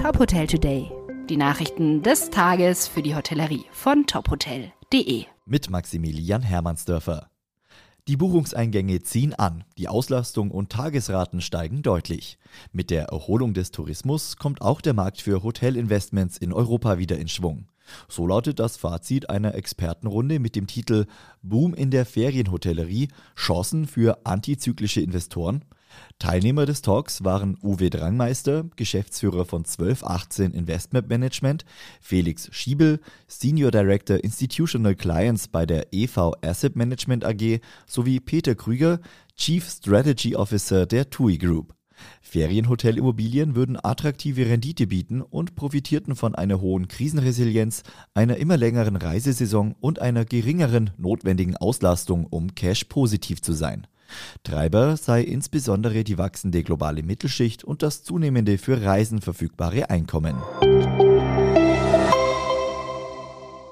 Top Hotel Today. Die Nachrichten des Tages für die Hotellerie von tophotel.de. Mit Maximilian Hermannsdörfer. Die Buchungseingänge ziehen an, die Auslastung und Tagesraten steigen deutlich. Mit der Erholung des Tourismus kommt auch der Markt für Hotelinvestments in Europa wieder in Schwung. So lautet das Fazit einer Expertenrunde mit dem Titel Boom in der Ferienhotellerie, Chancen für antizyklische Investoren. Teilnehmer des Talks waren Uwe Drangmeister, Geschäftsführer von 1218 Investment Management, Felix Schiebel, Senior Director Institutional Clients bei der EV Asset Management AG sowie Peter Krüger, Chief Strategy Officer der TUI Group. Ferienhotelimmobilien würden attraktive Rendite bieten und profitierten von einer hohen Krisenresilienz, einer immer längeren Reisesaison und einer geringeren notwendigen Auslastung, um cash positiv zu sein. Treiber sei insbesondere die wachsende globale Mittelschicht und das zunehmende für Reisen verfügbare Einkommen.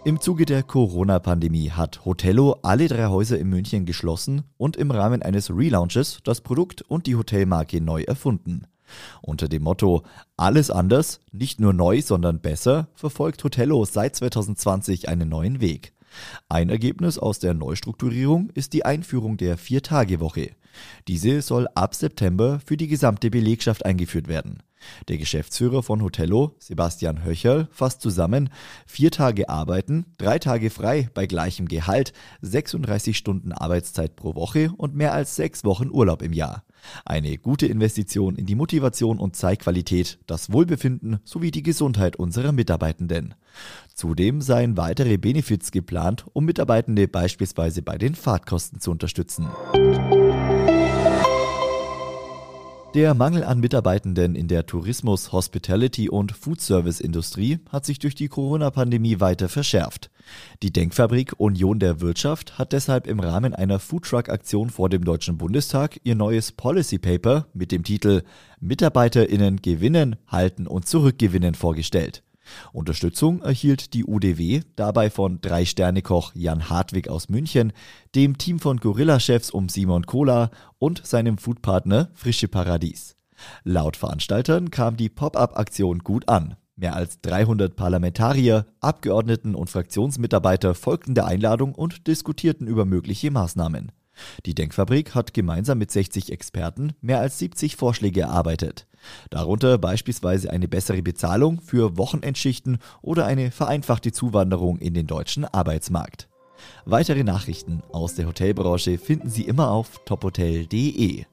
Im Zuge der Corona-Pandemie hat Hotello alle drei Häuser in München geschlossen und im Rahmen eines Relaunches das Produkt und die Hotelmarke neu erfunden. Unter dem Motto Alles anders, nicht nur neu, sondern besser, verfolgt Hotello seit 2020 einen neuen Weg. Ein Ergebnis aus der Neustrukturierung ist die Einführung der Vier-Tage-Woche. Diese soll ab September für die gesamte Belegschaft eingeführt werden. Der Geschäftsführer von Hotello, Sebastian Höcherl, fasst zusammen, vier Tage arbeiten, drei Tage frei bei gleichem Gehalt, 36 Stunden Arbeitszeit pro Woche und mehr als sechs Wochen Urlaub im Jahr. Eine gute Investition in die Motivation und Zeitqualität, das Wohlbefinden sowie die Gesundheit unserer Mitarbeitenden. Zudem seien weitere Benefits geplant, um Mitarbeitende beispielsweise bei den Fahrtkosten zu unterstützen. Der Mangel an Mitarbeitenden in der Tourismus-, Hospitality- und Foodservice-Industrie hat sich durch die Corona-Pandemie weiter verschärft. Die Denkfabrik Union der Wirtschaft hat deshalb im Rahmen einer Foodtruck-Aktion vor dem Deutschen Bundestag ihr neues Policy Paper mit dem Titel MitarbeiterInnen gewinnen, halten und zurückgewinnen vorgestellt. Unterstützung erhielt die UDW dabei von Drei-Sterne-Koch Jan Hartwig aus München, dem Team von Gorilla-Chefs um Simon Kohler und seinem Foodpartner Frische Paradies. Laut Veranstaltern kam die Pop-up-Aktion gut an. Mehr als 300 Parlamentarier, Abgeordneten und Fraktionsmitarbeiter folgten der Einladung und diskutierten über mögliche Maßnahmen. Die Denkfabrik hat gemeinsam mit 60 Experten mehr als 70 Vorschläge erarbeitet. Darunter beispielsweise eine bessere Bezahlung für Wochenendschichten oder eine vereinfachte Zuwanderung in den deutschen Arbeitsmarkt. Weitere Nachrichten aus der Hotelbranche finden Sie immer auf tophotel.de.